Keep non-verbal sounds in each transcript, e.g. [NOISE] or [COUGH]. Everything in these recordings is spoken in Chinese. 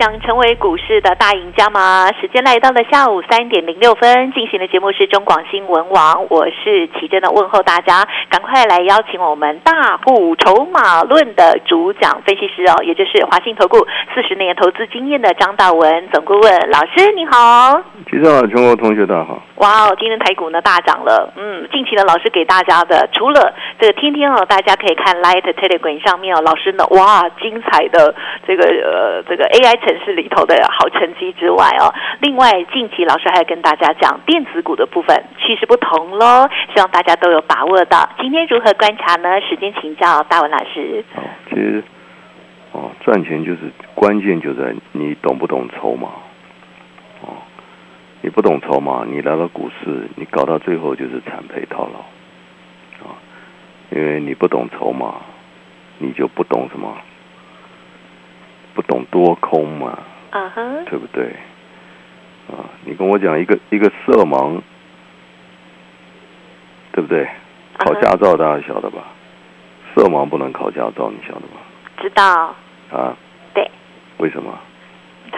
想成为股市的大赢家吗？时间来到了下午三点零六分，进行的节目是中广新闻网，我是奇珍的问候大家，赶快来邀请我们大户筹码论的主讲分析师哦，也就是华信投顾四十年投资经验的张大文总顾问老师，你好。奇珍好，全国同学大家好。哇哦，今天台股呢大涨了，嗯，近期呢老师给大家的，除了这个天天哦，大家可以看 Light Telegram 上面哦，老师呢哇精彩的这个呃这个 AI 城市里头的好成绩之外哦，另外近期老师还要跟大家讲电子股的部分趋势不同喽，希望大家都有把握到。今天如何观察呢？时间请教大文老师。其实哦，赚钱就是关键就在你懂不懂筹码。你不懂筹码，你来到股市，你搞到最后就是惨赔套牢，啊，因为你不懂筹码，你就不懂什么，不懂多空嘛，啊哈，对不对？啊，你跟我讲一个一个色盲，对不对？考驾照大家晓得吧？色盲不能考驾照，你晓得吗？知道。啊。对。为什么？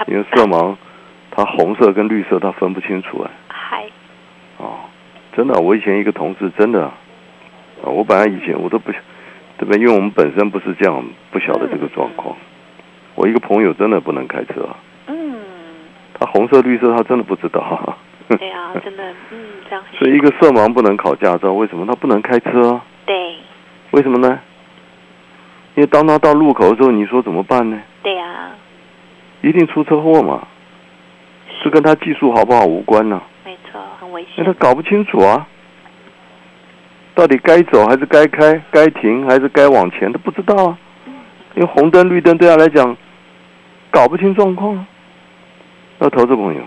因为色盲。他红色跟绿色，他分不清楚哎。嗨。哦，真的，我以前一个同事，真的，啊，我本来以前我都不，对不对？因为我们本身不是这样，不晓得这个状况。我一个朋友真的不能开车。嗯。他红色绿色，他真的不知道。对啊，真的，嗯，这样。所以一个色盲不能考驾照，为什么他不能开车？对。为什么呢？因为当他到路口的时候，你说怎么办呢？对呀。一定出车祸嘛。是跟他技术好不好无关呢？没错，很危险。因为他搞不清楚啊，到底该走还是该开，该停还是该往前，他不知道啊。因为红灯绿灯对他来讲，搞不清状况。那投资朋友，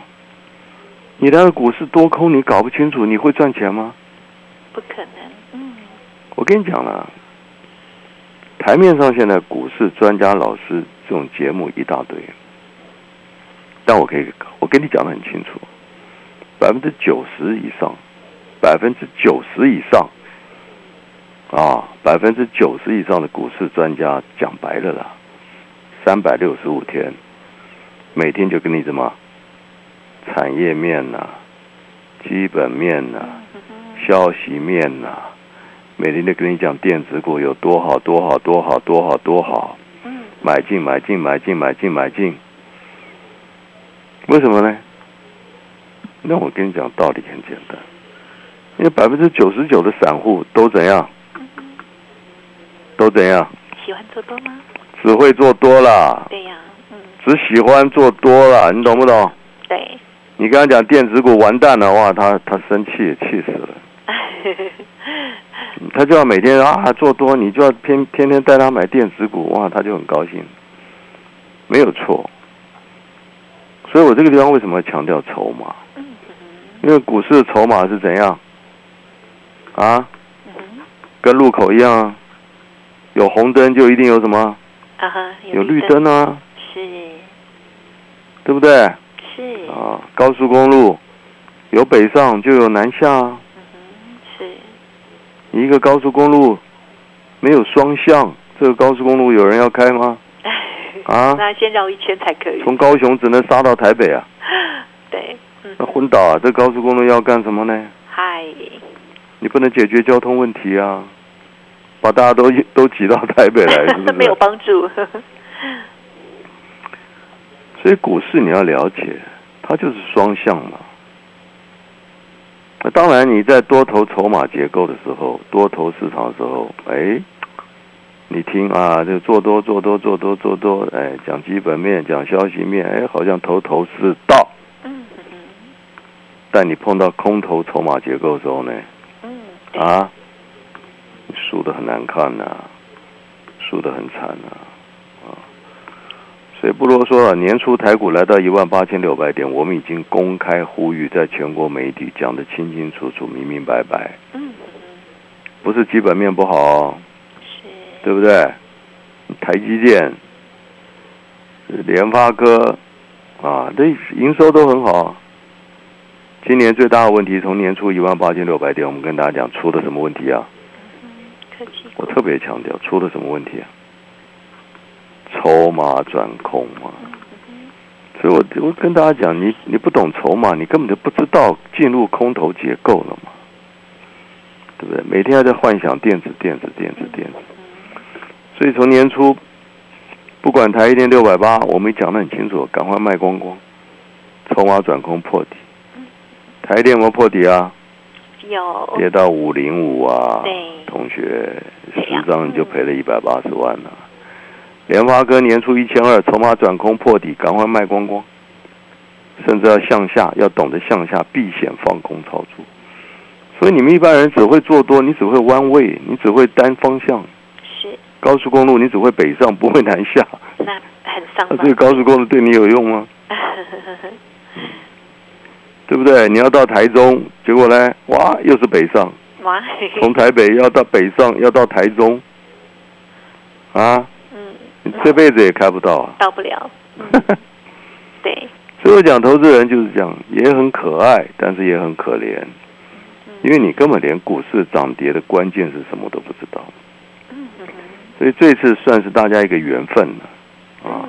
你那个股市多空你搞不清楚，你会赚钱吗？不可能。嗯。我跟你讲了，台面上现在股市专家老师这种节目一大堆。但我可以，我跟你讲的很清楚，百分之九十以上，百分之九十以上，啊，百分之九十以上的股市专家讲白了啦，三百六十五天，每天就跟你什么，产业面呐，基本面呐，消息面呐，每天都跟你讲电子股有多好多好多好多好多好，买进买进买进买进买进。为什么呢？那我跟你讲道理很简单，因为百分之九十九的散户都怎样？都怎样？喜欢做多吗？只会做多了。对呀，嗯。只喜欢做多了，你懂不懂？对。你跟他讲电子股完蛋的话，他他生气，气死了。[LAUGHS] 他就要每天啊做多，你就要天天天带他买电子股，哇，他就很高兴。没有错。所以我这个地方为什么要强调筹码？因为股市的筹码是怎样？啊？跟路口一样，有红灯就一定有什么？啊哈，有绿灯啊。是。对不对？是。啊，高速公路有北上就有南下。嗯是。一个高速公路没有双向，这个高速公路有人要开吗？[LAUGHS] 啊，那先绕一圈才可以。从高雄只能杀到台北啊？[LAUGHS] 对，那昏倒啊！这高速公路要干什么呢？嗨，你不能解决交通问题啊，把大家都都挤到台北来，[LAUGHS] 是不是？没有帮助。[LAUGHS] 所以股市你要了解，它就是双向嘛。那当然，你在多头筹码结构的时候，多头市场的时候，哎。你听啊，就做多做多做多做多，哎，讲基本面，讲消息面，哎，好像头头是道。嗯嗯。但你碰到空头筹码结构的时候呢？嗯。啊，输的很难看呐，输的很惨呐，啊。所以不啰嗦了，年初台股来到一万八千六百点，我们已经公开呼吁，在全国媒体讲的清清楚楚、明明白白。嗯。不是基本面不好，是，对不对？台积电、联发科啊，这营收都很好。今年最大的问题，从年初一万八千六百点，我们跟大家讲出的什么问题啊？我特别强调，出了什么问题啊？筹码转空嘛。所以我我跟大家讲，你你不懂筹码，你根本就不知道进入空头结构了嘛，对不对？每天还在幻想电子、电子、电子、电子。所以从年初，不管台积电六百八，我们讲得很清楚，赶快卖光光，筹码转空破底。台电有没有破底啊？有，跌到五零五啊，对同学十张你就赔了一百八十万了、联发科年初一千二，筹码转空破底，赶快卖光光，甚至要向下，要懂得向下避险放空操作。所以你们一般人只会做多，你只会弯位，你只会单方向。是，高速公路你只会北上，不会南下。那很伤那这个高速公路对你有用吗？[LAUGHS] 对不对？你要到台中，结果呢，哇，又是北上。哇，从台北要到北上，要到台中，啊，嗯，你这辈子也开不到啊。到不了，嗯，[LAUGHS] 对，所以我讲投资人就是这样，也很可爱，但是也很可怜，因为你根本连股市涨跌的关键是什么都不知道。所以这次算是大家一个缘分了，啊。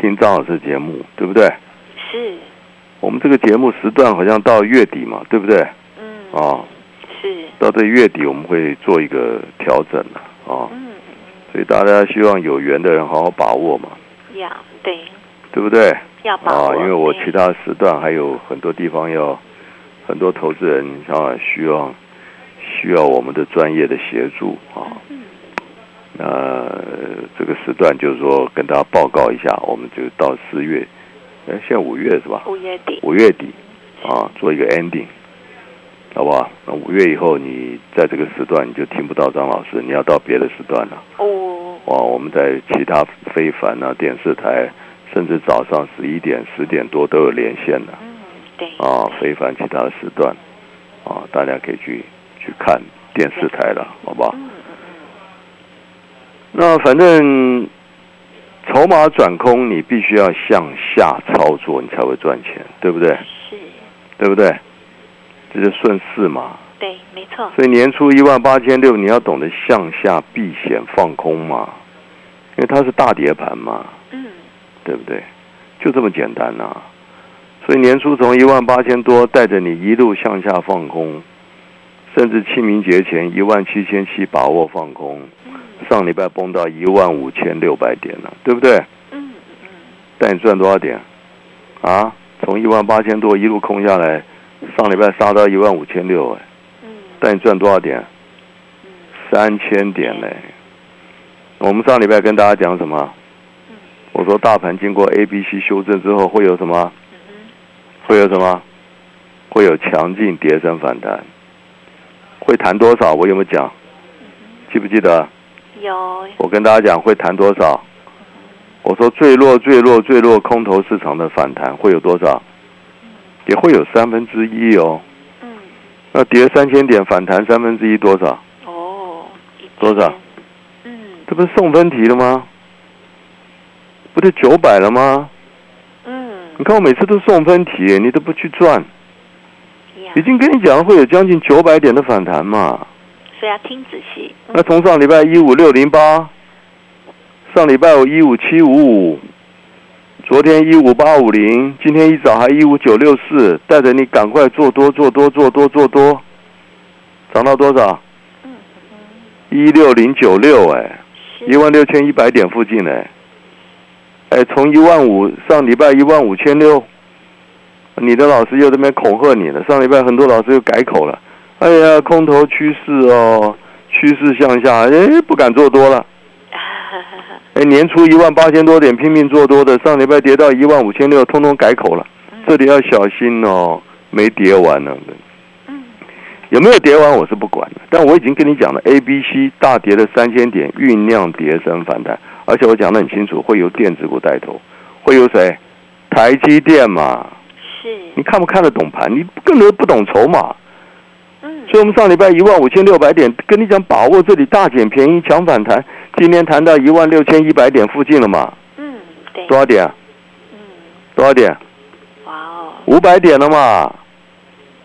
听张老师节目，对不对？是，我们这个节目时段好像到月底嘛，对不对？嗯，啊，是，到这月底我们会做一个调整了，啊，嗯嗯。所以大家希望有缘的人好好把握嘛，嗯，要对，对不对？要把啊，握，因为我其他时段还有很多地方要，很多投资人啊需要需要我们的专业的协助啊。嗯。那这个时段就是说跟大家报告一下，我们就到四月，哎，现在五月是吧？五月底，五月底啊，做一个 ending，好不好？那五月以后你在这个时段你就听不到张老师，你要到别的时段了。哦，哇，我们在其他非凡啊电视台，甚至早上十一点、十点多都有连线的嗯，对，啊，非凡其他的时段啊，大家可以去去看电视台了，好不好？嗯嗯那反正筹码转空，你必须要向下操作，你才会赚钱，对不对？嗯，是，对不对？这就顺势嘛。对，没错，所以年初一万八千六，你要懂得向下避险放空嘛，因为它是大跌盘嘛。嗯，对不对？就这么简单呐、所以年初从一万八千多带着你一路向下放空，甚至清明节前一万七千七把握放空，上礼拜崩到一万五千六百点了，对不对？嗯嗯带你赚多少点？啊，从一万八千多一路空下来，上礼拜杀到一万五千六，哎，嗯带你赚多少点？嗯三千点嘞。我们上礼拜跟大家讲什么？我说大盘经过 A、B、C 修正之后会有什么？嗯会有什么？会有强劲跌升反弹。会弹多少？我有没有讲？记不记得？我跟大家讲会谈多少？我说最弱、最弱、最弱空头市场的反弹会有多少？也会有三分之一哦。嗯，那跌三千点反弹三分之一多少？哦，多少？嗯，这不是送分题了吗？不就九百了吗？嗯，你看我每次都送分题，你都不去赚，呀已经跟你讲会有将近九百点的反弹嘛。所以要听仔细，嗯那从上礼拜一五六零八，上礼拜五一五七五五，昨天一五八五零，今天一早还一五九六四，带着你赶快做多做多做多做多，涨到多少？嗯一六零九六，哎，一万六千一百点附近，哎，哎，从一万五上礼拜一万五千六，你的老师又在那边恐吓你了。上礼拜很多老师又改口了，哎呀，空头趋势哦，趋势向下，哎，不敢做多了。[LAUGHS] 哎，年初一万八千多点拼命做多的，上礼拜跌到一万五千六，通通改口了。这里要小心哦，没跌完呢。嗯有没有跌完我是不管的，但我已经跟你讲了，A、B、C 大跌了三千点，酝酿跌升反弹，而且我讲的很清楚，会由电子股带头，会由谁？台积电嘛，是你看不看得懂盘？你更多不懂筹码，嗯，所以我们上礼拜一万五千六百点，跟你讲把握这里大减便宜抢反弹，今天谈到一万六千一百点附近了嘛？嗯，对，多少点？嗯，多少点？哇哦，五百点了嘛？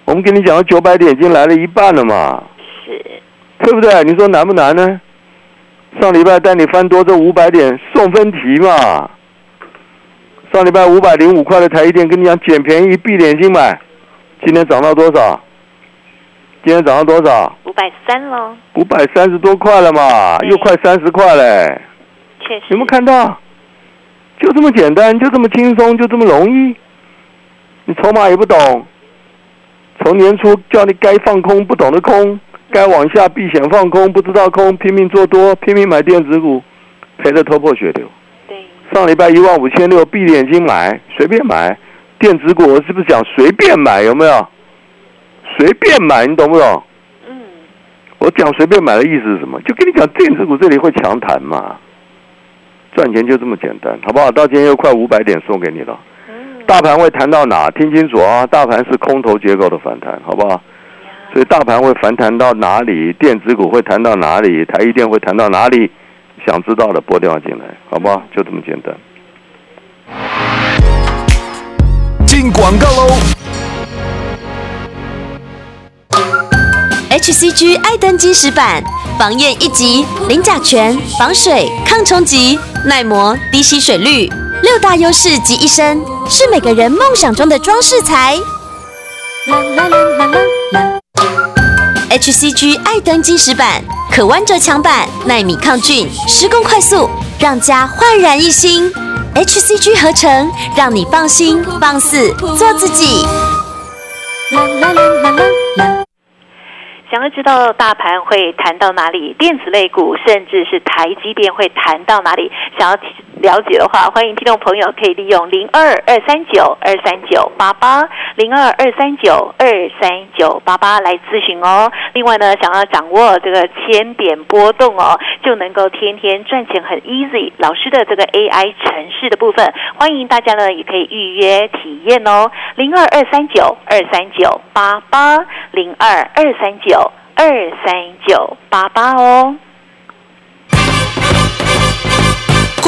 我们跟你讲，九百点已经来了一半了嘛，是，对不对？你说难不难呢？上礼拜带你翻多这五百点送分题嘛。上礼拜五百零五块的台积电，跟你讲捡便宜闭眼睛买，今天涨到多少？今天涨到多少？五百三喽，五百三十多块了嘛，又快三十块嘞。确实，有没有看到？就这么简单，就这么轻松，就这么容易。你筹码也不懂，从年初叫你该放空不懂得空，该往下避险放空不知道空，拼命做多，拼命买电子股，赔得头破血流。对，上礼拜一万五千六，闭着眼睛买，随便买。电子股我是不是讲随便买？有没有？随便买，你懂不懂？嗯，我讲随便买的意思是什么？就跟你讲，电子股这里会强弹嘛，赚钱就这么简单，好不好？到今天又快五百点送给你了。嗯，大盘会弹到哪？听清楚啊！大盘是空头结构的反弹，好不好？所以大盘会反弹到哪里？电子股会弹到哪里？台积电会弹到哪里？想知道的拨电话进来，好不好？就这么简单。进广告喽！HCG 爱登金石板，防焰一级，零甲醛，防水、抗冲击、耐磨、低吸水率，六大优势集一身，是每个人梦想中的装饰材。啦啦啦啦啦 HCG 爱登金石板，可弯折墙板，耐米抗菌，施工快速，让家焕然一新。HCG 合成，让你放心放肆做自己。啦啦啦啦啦啦。想要知道大盘会谈到哪里，电子类股甚至是台积电会谈到哪里，想要了解的话，欢迎听众朋友可以利用零二二三九二三九八八零二二三九二三九八八来咨询哦。另外呢，想要掌握这个千点波动哦，就能够天天赚钱很 easy。老师的这个 AI 城市的部分，欢迎大家呢也可以预约体验哦，零二二三九二三九八八零二二三九。二三九八八哦。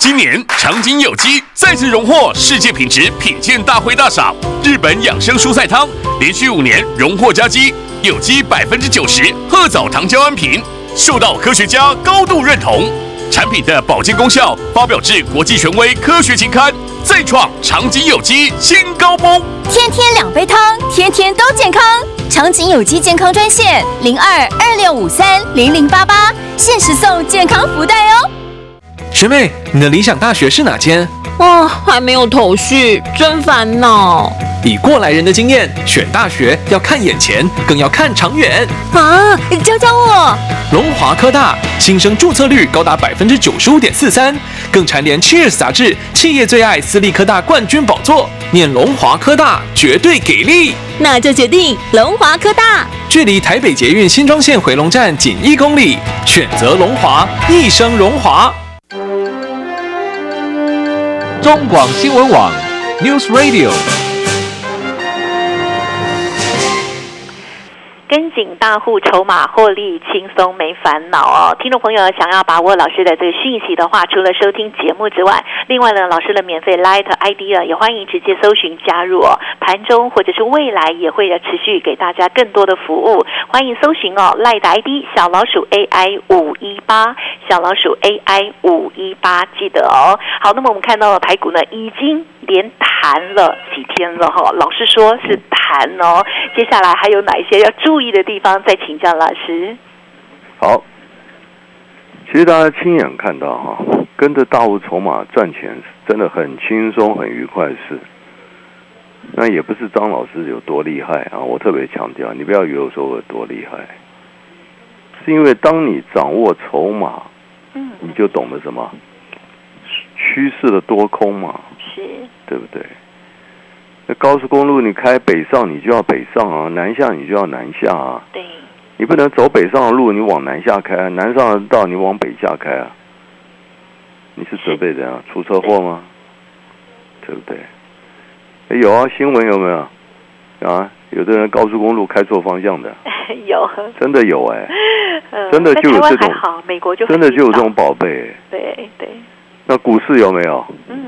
今年长景有机再次荣获世界品质品鉴大会大赏，日本养生蔬菜汤连续五年荣获佳绩，有机百分之九十褐藻糖胶安瓶，受到科学家高度认同。产品的保健功效发表至国际权威科学期刊，再创长景有机新高峰。天天两杯汤，天天都健康。长景有机健康专线零二二六五三零零八八，限时送健康福袋哦。学妹，你的理想大学是哪间？哦，还没有头绪，真烦恼以过来人的经验，选大学要看眼前，更要看长远。啊！教教我，龙华科大新生注册率高达百分之九十五点四三，更蝉联《Cheers》杂志企业最爱私立科大冠军宝座。念龙华科大绝对给力，那就决定龙华科大。距离台北捷运新庄线回龙站仅一公里，选择龙华，一生荣华。中广新闻网 News Radio。跟紧大户筹码获利轻松没烦恼哦，听众朋友想要把握老师的这个讯息的话，除了收听节目之外，另外呢，老师的免费 Light ID 啊，也欢迎直接搜寻加入哦。盘中或者是未来也会持续给大家更多的服务，欢迎搜寻哦 Light ID 小老鼠 AI 五一八，小老鼠 AI 五一八，记得哦。好，那么我们看到了台股呢，已经连弹了几天了哈、老师说是弹哦，接下来还有哪一些要注意意的地方？再请教老师。好，其实大家亲眼看到哈，跟着大户筹码赚钱真的很轻松、很愉快的事。那也不是张老师有多厉害啊，我特别强调，你不要以为我说我有多厉害。是因为当你掌握筹码，嗯，你就懂得什么趋势的多空嘛，是，对不对？那高速公路你开北上，你就要北上啊；南下你就要南下啊。对，你不能走北上的路，你往南下开；南上的道你往北下开啊。你是准备怎样出车祸吗？对不对？哎有啊，新闻有没有？啊，有的人高速公路开错方向的，[LAUGHS] 有，真的有哎、[LAUGHS] 呃真的就有这种美国就真的就有这种宝贝、对对，那股市有没有？嗯，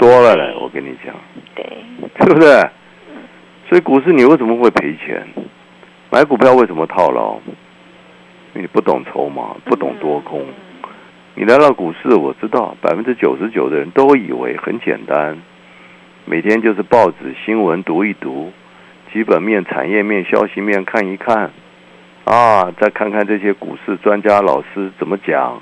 多了嘞，我跟你讲，对，是不是？所以股市你为什么会赔钱？买股票为什么套牢？因为你不懂筹码，不懂多空。你来到股市，我知道百分之九十九的人都以为很简单，每天就是报纸新闻读一读，基本面、产业面、消息面看一看，啊，再看看这些股市专家老师怎么讲。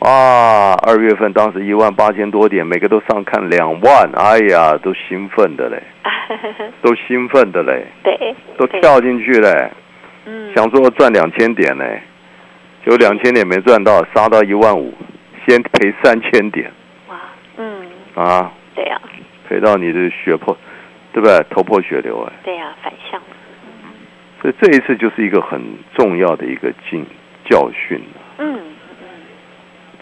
啊，二月份当时一万八千多点，每个都上看两万，哎呀，都兴奋的嘞，[LAUGHS] 都兴奋的嘞，对，都跳进去嘞，嗯，想说赚两千点嘞，就两千点没赚到，杀到一万五，先赔三千点。哇，嗯，啊，对呀，赔到你的血破，对不对？头破血流哎，对呀，反向，所以这一次就是一个很重要的一个经教训嗯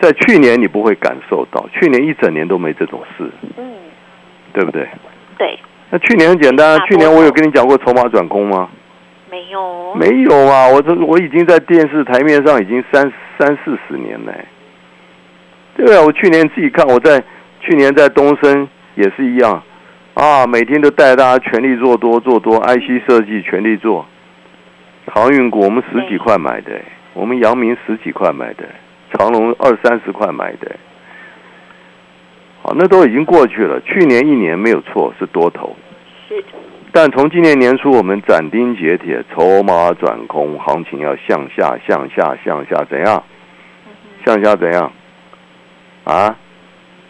在去年你不会感受到，去年一整年都没这种事，嗯，对不对？对，那去年很简单啊去年我有跟你讲过筹码转空吗？没有，没有啊，我这我已经在电视台面上已经三三四十年了，对啊，我去年自己看，我在去年在东升也是一样。啊，每天都带大家全力做多做多，IC 设计全力做，航运股我们十几块买的，我们阳明十几块买的，长隆二三十块买的，好，那都已经过去了，去年一年没有错，是多头。是，但从今年年初，我们斩钉截铁，筹码转空，行情要向下、向下、向下，怎样？向下怎样？啊？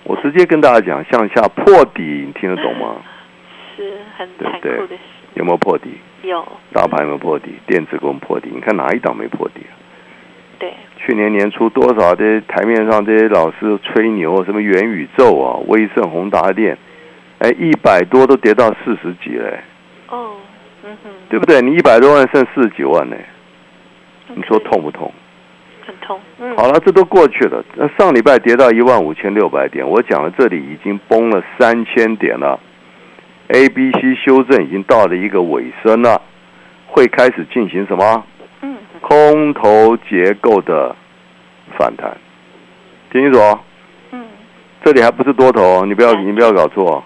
我直接跟大家讲，向下破底，你听得懂吗？[LAUGHS] 是很对不对残酷的事，有没有破底？有，大盘有没有破底？电子股破底？你看哪一档没破底啊？对，去年年初多少这些台面上这些老师吹牛，什么元宇宙啊、威盛、宏达电，哎，一百多都跌到四十几嘞，哦，嗯哼，对不对？你一百多万剩四十几万呢，你说痛不痛？很痛，嗯，好了，这都过去了。那上礼拜跌到一万五千六百点，我讲了，这里已经崩了三千点了。A、B、C 修正已经到了一个尾声了，会开始进行什么？嗯，空头结构的反弹。听清楚哦，嗯，这里还不是多头哦，你不要你不要搞错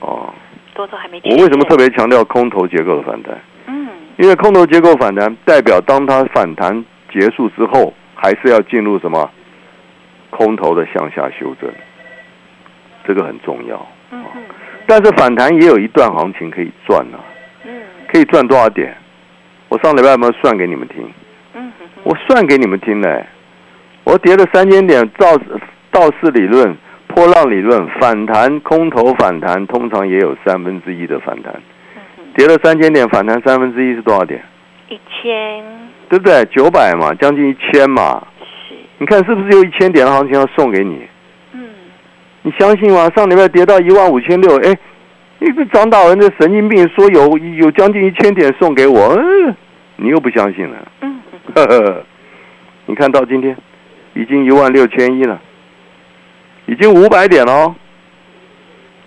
哦。多头还没我为什么特别？强调空头结构的反弹？嗯，因为空头结构反弹代表当它反弹结束之后，还是要进入什么空头的向下修正，这个很重要。但是反弹也有一段行情可以赚啊，嗯可以赚多少点？我上礼拜有没有算给你们听？嗯哼哼，我算给你们听嘞，我跌了三千点，道道氏理论、波浪理论反弹，空头反弹通常也有三分之一的反弹，跌了三千点，反弹三分之一是多少点？一千对不对？九百嘛，将近一千嘛。是，你看是不是有一千点的行情要送给你？嗯，你相信吗？上礼拜跌到一万五千六，哎，一个张大文的神经病说有有将近一千点送给我，嗯，你又不相信了。嗯，呵呵，你看到今天已经一万六千一了，已经五百点了哦。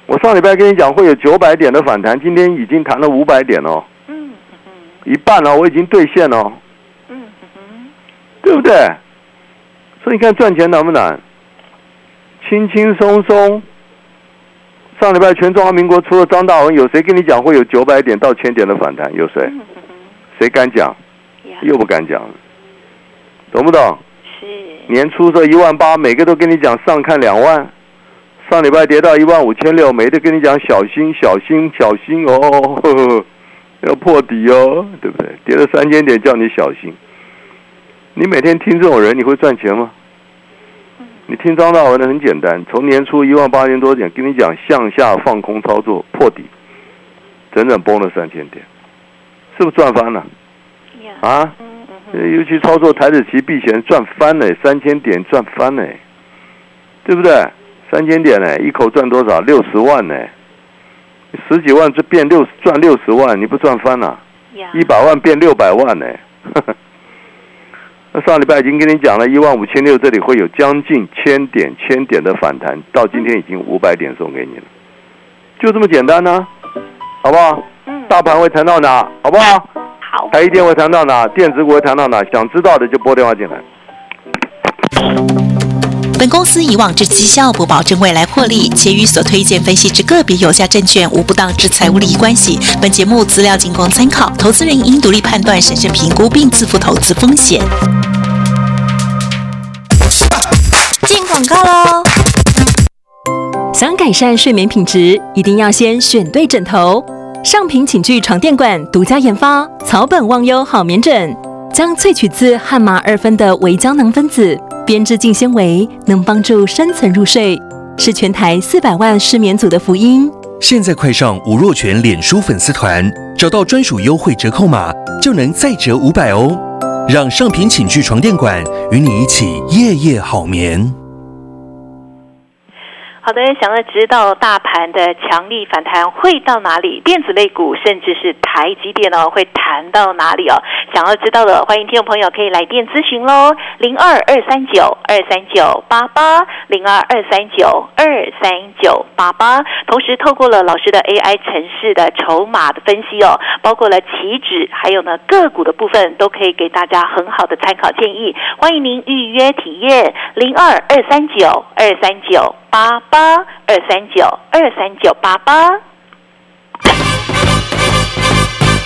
我上礼拜跟你讲会有九百点的反弹，今天已经谈了五百点哦，嗯嗯，一半了，我已经兑现了哦，嗯哼，对不对？所以你看赚钱难不难？轻轻松松。上礼拜全中华民国除了张大文，有谁跟你讲会有九百点到千点的反弹？有谁？[LAUGHS] 谁敢讲？又不敢讲，懂不懂？是，年初这一万八，每个都跟你讲上看两万，上礼拜跌到一万五千六，每个跟你讲小心小心小心哦，呵 [LAUGHS] 呵要破底哦，对不对？跌了三千点叫你小心，你每天听这种人，你会赚钱吗？你听张大文的很简单，从年初一万八千多点跟你讲向下放空操作破底，整整崩了三千点，是不是赚翻了呀，啊？尤其操作台子期避险赚翻了，三千点赚翻了，对不对？三千点呢，一口赚多少？六十万呢，十几万就变六赚六十万，你不赚翻了、呀一百万变六百万呢。[LAUGHS] 那上礼拜已经跟你讲了，一万五千六这里会有将近千点千点的反弹，到今天已经五百点送给你了，就这么简单呢、好不好？嗯，大盘会谈到哪？好不好？好，台一电会谈到哪？电子股会谈到哪？想知道的就拨电话进来。本公司以往之绩效不保证未来获利，且与所推荐分析之个别有价证券无不当之财务利益关系。本节目资料仅供参考，投资人应独立判断、审慎评估并自负投资风险。进广告喽！想改善睡眠品质，一定要先选对枕头。上品寝具床垫馆独家研发草本忘忧好眠枕，将萃取自汉麻二酚的微胶囊分子编织净纤维，能帮助深层入睡，是全台四百万失眠族的福音。现在快上吴若权脸书粉丝团，找到专属优惠折扣码，就能再折五百哦。让上品寝具床垫馆与你一起夜夜好眠。好的，想要知道大盘的强力反弹会到哪里？电子类股甚至是台积电哦，会弹到哪里哦？想要知道的，欢迎听众朋友可以来电咨询喽，零二二三九二三九八八，零二二三九二三九八八。同时，透过了老师的 AI 城市的筹码的分析哦，包括了期指，还有呢个股的部分，都可以给大家很好的参考建议。欢迎您预约体验，零二二三九二三九。八八二三九二三九八八。